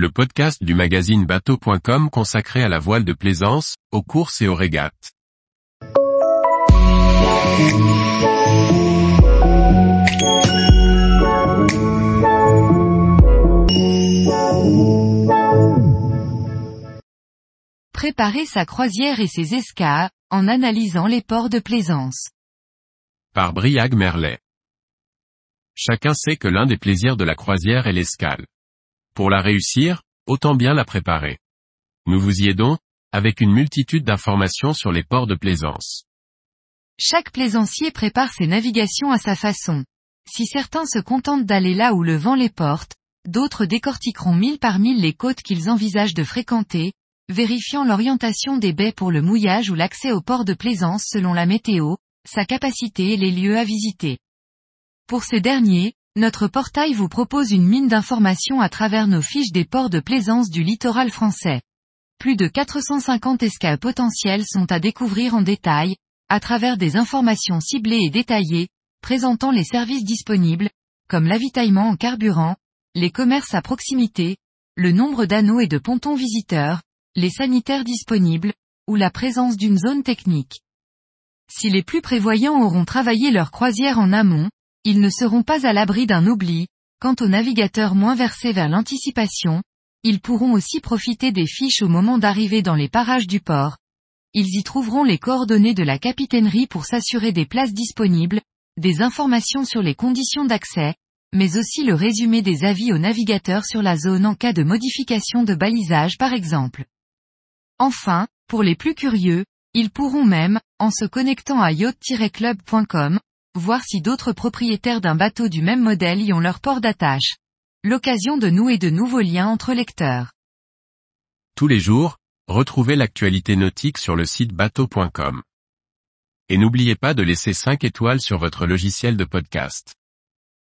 le podcast du magazine bateau.com consacré à la voile de plaisance, aux courses et aux régates. Préparer sa croisière et ses escas, en analysant les ports de plaisance. Par Briag Merlet. Chacun sait que l'un des plaisirs de la croisière est l'escale. Pour la réussir, autant bien la préparer. Nous vous y aidons, avec une multitude d'informations sur les ports de plaisance. Chaque plaisancier prépare ses navigations à sa façon. Si certains se contentent d'aller là où le vent les porte, d'autres décortiqueront mille par mille les côtes qu'ils envisagent de fréquenter, vérifiant l'orientation des baies pour le mouillage ou l'accès au port de plaisance selon la météo, sa capacité et les lieux à visiter. Pour ces derniers, notre portail vous propose une mine d'informations à travers nos fiches des ports de plaisance du littoral français. Plus de 450 escales potentiels sont à découvrir en détail, à travers des informations ciblées et détaillées, présentant les services disponibles, comme l'avitaillement en carburant, les commerces à proximité, le nombre d'anneaux et de pontons visiteurs, les sanitaires disponibles, ou la présence d'une zone technique. Si les plus prévoyants auront travaillé leur croisière en amont, ils ne seront pas à l'abri d'un oubli, quant aux navigateurs moins versés vers l'anticipation, ils pourront aussi profiter des fiches au moment d'arriver dans les parages du port. Ils y trouveront les coordonnées de la capitainerie pour s'assurer des places disponibles, des informations sur les conditions d'accès, mais aussi le résumé des avis aux navigateurs sur la zone en cas de modification de balisage par exemple. Enfin, pour les plus curieux, ils pourront même, en se connectant à yacht-club.com, voir si d'autres propriétaires d'un bateau du même modèle y ont leur port d'attache. L'occasion de nouer de nouveaux liens entre lecteurs. Tous les jours, retrouvez l'actualité nautique sur le site bateau.com. Et n'oubliez pas de laisser 5 étoiles sur votre logiciel de podcast.